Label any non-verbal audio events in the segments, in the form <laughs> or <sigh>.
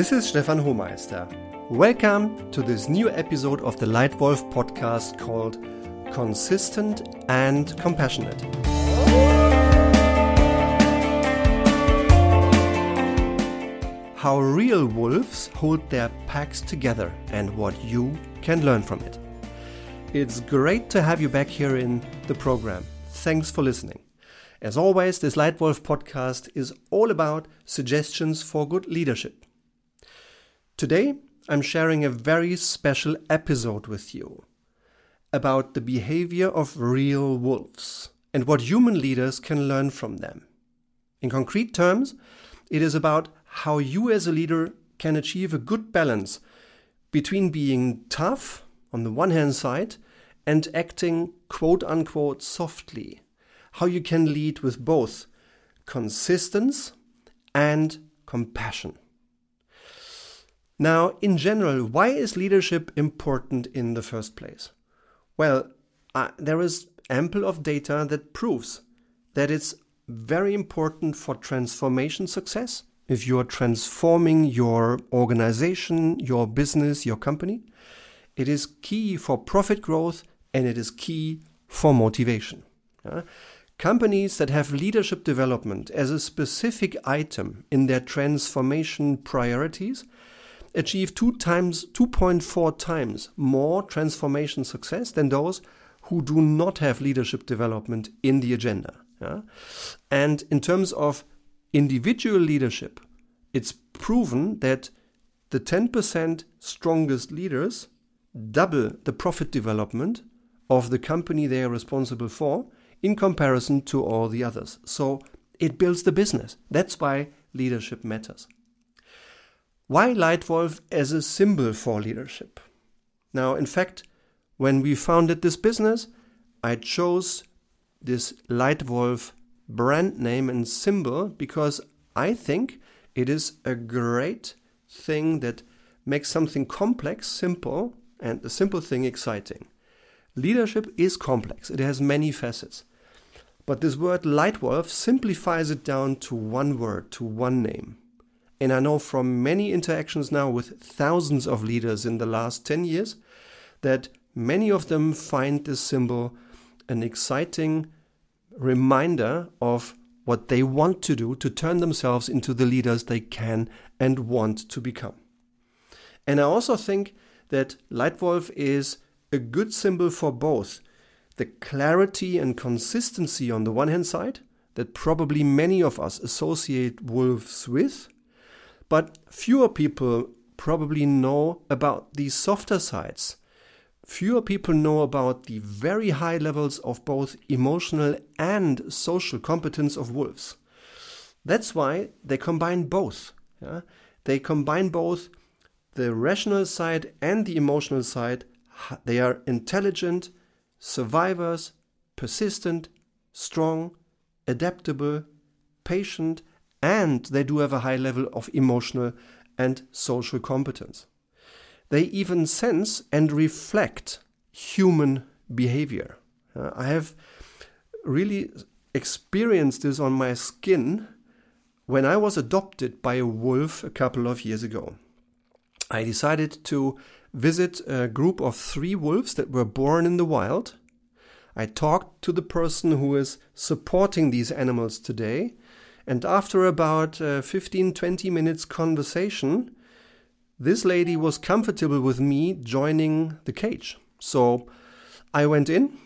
This is Stefan Hohmeister. Welcome to this new episode of the Leitwolf podcast called Consistent and Compassionate. How real wolves hold their packs together and what you can learn from it. It's great to have you back here in the program. Thanks for listening. As always, this Leitwolf podcast is all about suggestions for good leadership. Today, I'm sharing a very special episode with you about the behavior of real wolves and what human leaders can learn from them. In concrete terms, it is about how you as a leader can achieve a good balance between being tough on the one hand side and acting quote unquote softly. How you can lead with both consistence and compassion. Now, in general, why is leadership important in the first place? Well, uh, there is ample of data that proves that it's very important for transformation success if you are transforming your organization, your business, your company, it is key for profit growth and it is key for motivation. Uh, companies that have leadership development as a specific item in their transformation priorities achieve two times 2.4 times more transformation success than those who do not have leadership development in the agenda. Yeah? And in terms of individual leadership, it's proven that the 10% strongest leaders double the profit development of the company they are responsible for in comparison to all the others. So it builds the business. That's why leadership matters. Why Leitwolf as a symbol for leadership? Now, in fact, when we founded this business, I chose this Leitwolf brand name and symbol because I think it is a great thing that makes something complex simple and the simple thing exciting. Leadership is complex, it has many facets. But this word Leitwolf simplifies it down to one word, to one name. And I know from many interactions now with thousands of leaders in the last 10 years that many of them find this symbol an exciting reminder of what they want to do to turn themselves into the leaders they can and want to become. And I also think that Leitwolf is a good symbol for both the clarity and consistency on the one hand side, that probably many of us associate wolves with, but fewer people probably know about these softer sides fewer people know about the very high levels of both emotional and social competence of wolves. That's why they combine both. Yeah? They combine both the rational side and the emotional side. They are intelligent, survivors, persistent, strong, adaptable, patient, and they do have a high level of emotional and social competence. They even sense and reflect human behavior. Uh, I have really experienced this on my skin when I was adopted by a wolf a couple of years ago. I decided to visit a group of three wolves that were born in the wild. I talked to the person who is supporting these animals today, and after about uh, 15 20 minutes conversation, this lady was comfortable with me joining the cage. So I went in,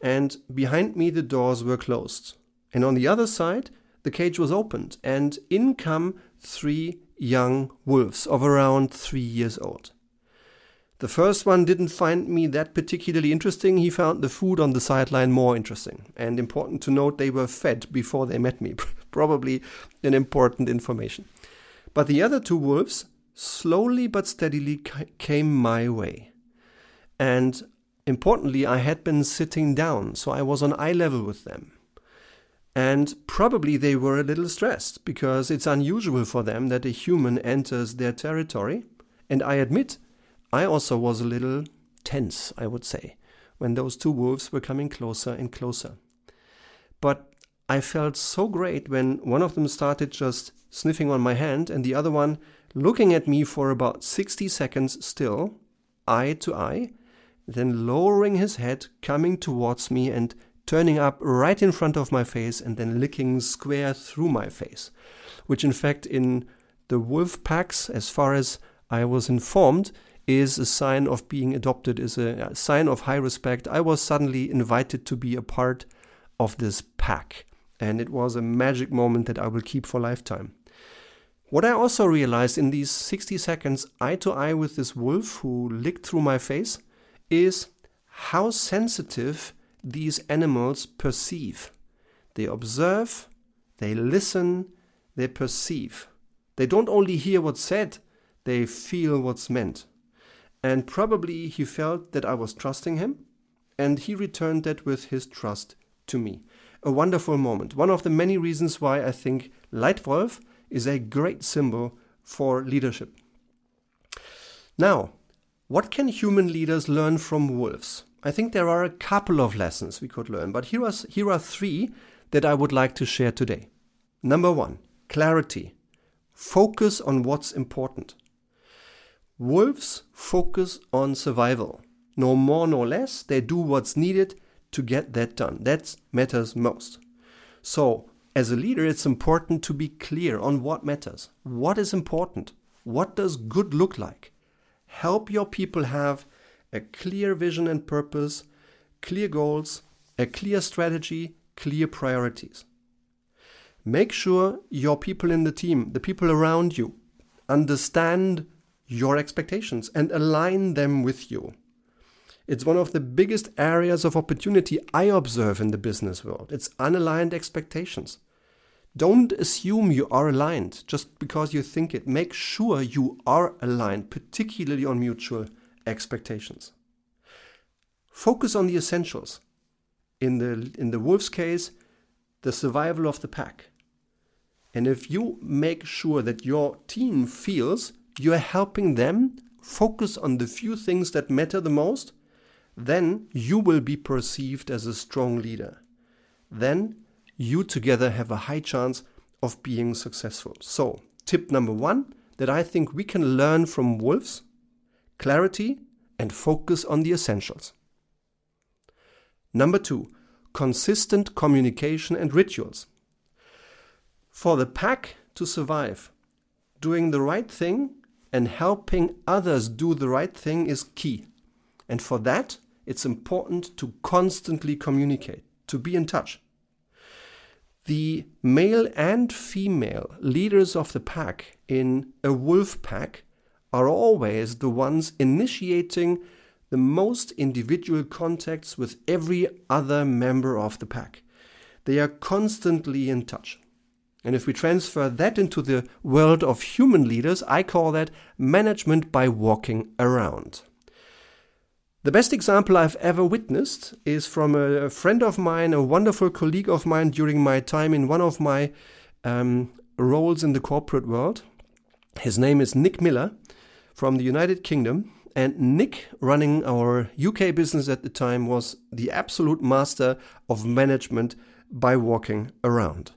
and behind me the doors were closed. And on the other side, the cage was opened, and in come three young wolves of around three years old. The first one didn't find me that particularly interesting. He found the food on the sideline more interesting. And important to note, they were fed before they met me. <laughs> Probably an important information. But the other two wolves slowly but steadily came my way. And importantly, I had been sitting down, so I was on eye level with them. And probably they were a little stressed because it's unusual for them that a human enters their territory. And I admit, I also was a little tense, I would say, when those two wolves were coming closer and closer. But I felt so great when one of them started just sniffing on my hand and the other one looking at me for about 60 seconds still, eye to eye, then lowering his head, coming towards me and turning up right in front of my face and then licking square through my face. Which, in fact, in the wolf packs, as far as I was informed, is a sign of being adopted, is a, sign of high respect. I was suddenly invited to be a part of this pack, and it was a magic moment that I will keep for lifetime. What I also realized in these 60 seconds, eye to eye with this wolf who licked through my face, is how sensitive these animals perceive. They observe, they listen, they perceive. They don't only hear what's said, they feel what's meant. And probably he felt that I was trusting him, and he returned that with his trust to me. A wonderful moment. One of the many reasons why I think Leitwolf is a great symbol for leadership. Now, what can human leaders learn from wolves? I think there are a couple of lessons we could learn, but here are, here are three that I would like to share today. Number one, clarity. Focus on what's important. Wolves focus on survival. No more, no less. They do what's needed to get that done. That matters most. So, as a leader, it's important to be clear on what matters. What is important? What does good look like? help your people have a clear vision and purpose, clear goals, a clear strategy, clear priorities. Make sure your people in the team, the people around you, understand your expectations and align them with you. It's one of the biggest areas of opportunity I observe in the business world. It's unaligned expectations. Don't assume you are aligned just because you think it. Make sure you are aligned, particularly on mutual expectations. Focus on the essentials. In the, in the wolf's case, the survival of the pack. And if you make sure that your team feels you're helping them focus on the few things that matter the most, then you will be perceived as a strong leader. Then you together have a high chance of being successful. So, tip number one that I think we can learn from wolves clarity and focus on the essentials. Number two, consistent communication and rituals. For the pack to survive, doing the right thing and helping others do the right thing is key. And for that, it's important to constantly communicate, to be in touch the male and female leaders of the pack in a wolf pack are always the ones initiating the most individual contacts with every other member of the pack. They are constantly in touch. And if we transfer that into the world of human leaders, I call that management by walking around. The best example I've ever witnessed is from a friend of mine, a wonderful colleague of mine during my time in one of my um, roles in the corporate world. His name is Nick Miller from the United Kingdom. And Nick, running our UK business at the time, was the absolute master of management by walking around.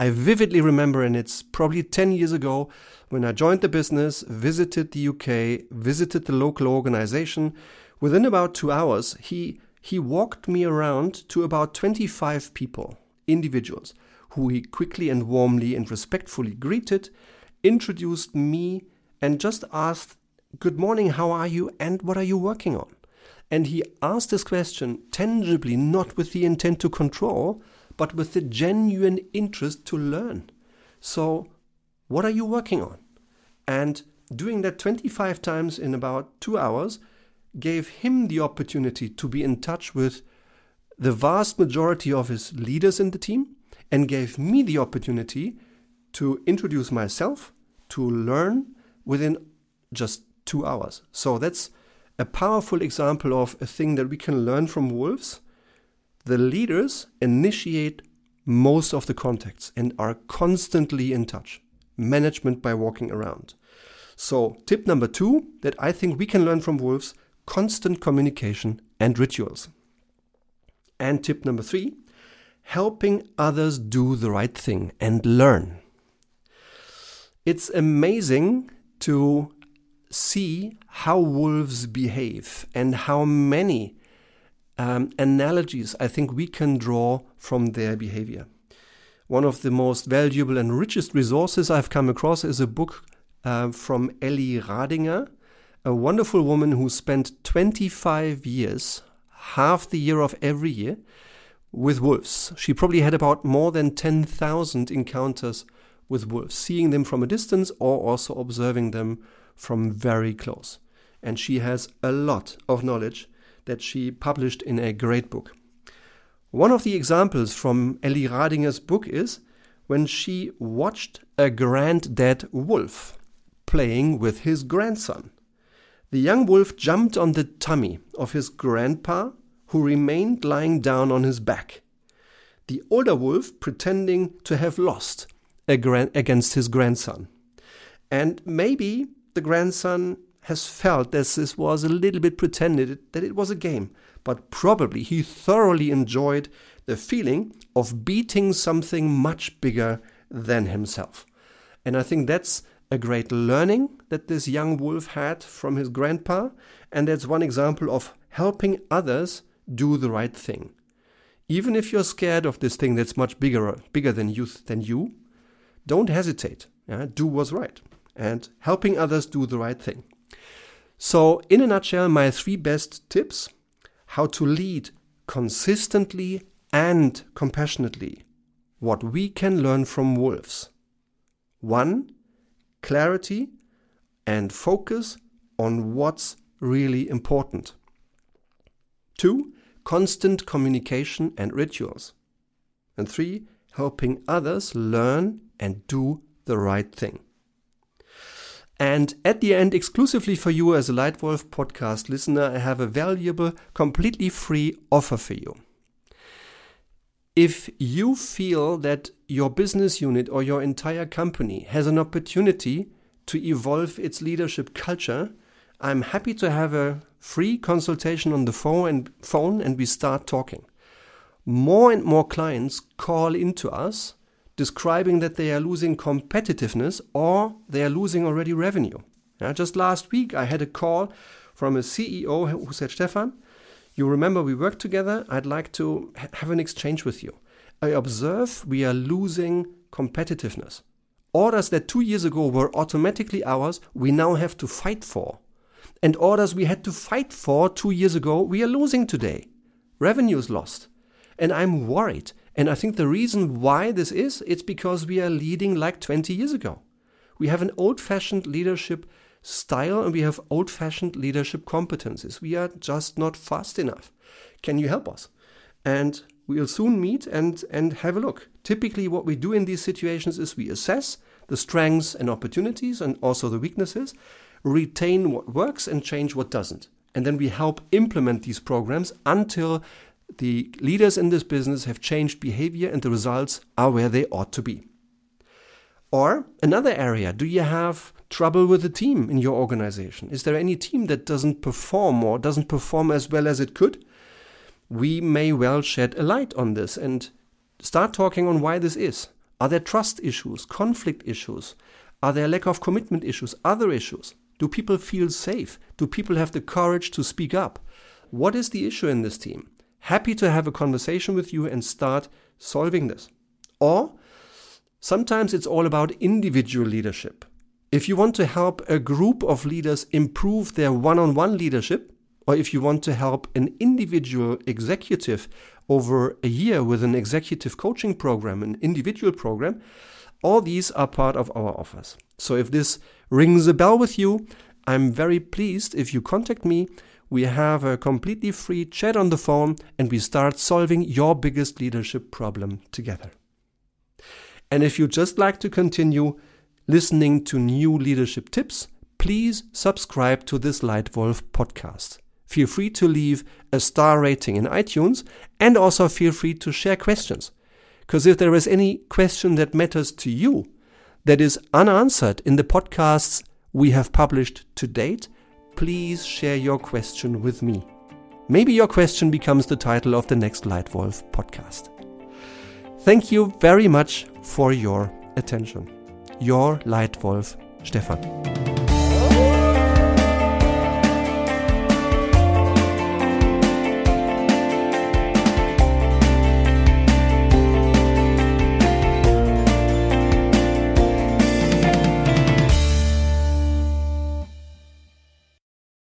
I vividly remember, and it's probably 10 years ago, when I joined the business, visited the UK, visited the local organization, Within about two hours, he, he walked me around to about 25 people, individuals, who he quickly and warmly and respectfully greeted, introduced me, and just asked, Good morning, how are you, and what are you working on? And he asked this question tangibly, not with the intent to control, but with the genuine interest to learn. So, what are you working on? And doing that 25 times in about two hours, gave him the opportunity to be in touch with the vast majority of his leaders in the team and gave me the opportunity to introduce myself, to learn within just two hours. So that's a powerful example of a thing that we can learn from wolves. The leaders initiate most of the contacts and are constantly in touch. Management by walking around. So, tip number two that I think we can learn from wolves constant communication and rituals. And tip number three helping others do the right thing and learn. It's amazing to see how wolves behave and how many um, analogies I think we can draw from their behavior. One of the most valuable and richest resources I've come across is a book uh, from Elli Radinger, a wonderful woman who spent 25 years, half the year of every year, with wolves. She probably had about more than 10,000 encounters with wolves, seeing them from a distance or also observing them from very close. And she has a lot of knowledge that she published in a great book. One of the examples from Elli Radinger's book is when she watched a granddad wolf playing with his grandson. The young wolf jumped on the tummy of his grandpa, who remained lying down on his back. The older wolf pretending to have lost against his grandson. And maybe the grandson has felt that this was a little bit pretended, that it was a game, but probably he thoroughly enjoyed the feeling of beating something much bigger than himself. And I think that's a great learning that this young wolf had from his grandpa, and that's one example of helping others do the right thing. Even if you're scared of this thing that's much bigger bigger than you than you, don't hesitate. Yeah? Do what's right and helping others do the right thing. So, in a nutshell, my three best tips how to lead consistently and compassionately. What we can learn from wolves. One, clarity and focus on what's really important. Two, constant communication and rituals. And three, helping others learn and do the right thing. And at the end, exclusively for you as a Leitwolf podcast listener, I have a valuable, completely free offer for you. If you feel that your business unit or your entire company has an opportunity to evolve its leadership culture, I'm happy to have a free consultation on the phone and phone and we start talking. More and more clients call into us describing that they are losing competitiveness or they are losing already revenue. Yeah, just last week, I had a call from a CEO who said, Stefan, you remember we worked together? I'd like to ha- have an exchange with you. I observe we are losing competitiveness. Orders that two years ago were automatically ours, we now have to fight for. And orders we had to fight for two years ago, we are losing today. Revenue is lost. And I'm worried and I think the reason why this is, it's because we are leading like 20 years ago. We have an old fashioned leadership style and we have old fashioned leadership competencies. We are just not fast enough. Can you help us? And we'll soon meet and, and have a look. Typically, what we do in these situations is we assess the strengths and opportunities and also the weaknesses, retain what works and change what doesn't. And then we help implement these programs until the leaders in this business have changed behavior and the results are where they ought to be. Or another area, do you have trouble with the team in your organization? Is there any team that doesn't perform or doesn't perform as well as it could? We may well shed a light on this and start talking on why this is. Are there trust issues, conflict issues? Are there lack of commitment issues, other issues? Do people feel safe? Do people have the courage to speak up? What is the issue in this team? happy to have a conversation with you and start solving this. Or sometimes it's all about individual leadership. If you want to help a group of leaders improve their one on one leadership, or if you want to help an individual executive over a year with an executive coaching program, an individual program, all these are part of our offers. So if this rings a bell with you, I'm very pleased if you contact me we have a completely free chat on the phone and we start solving your biggest leadership problem together. And if you just like to continue listening to new leadership tips, please subscribe to this Leitwolf podcast. Feel free to leave a star rating in iTunes and also feel free to share questions. Because if there is any question that matters to you that is unanswered in the podcasts we have published to date, please share your question with me. Maybe your question becomes the title of the next Leitwolf podcast. Thank you very much for your attention. Your Lightwolf, Stefan.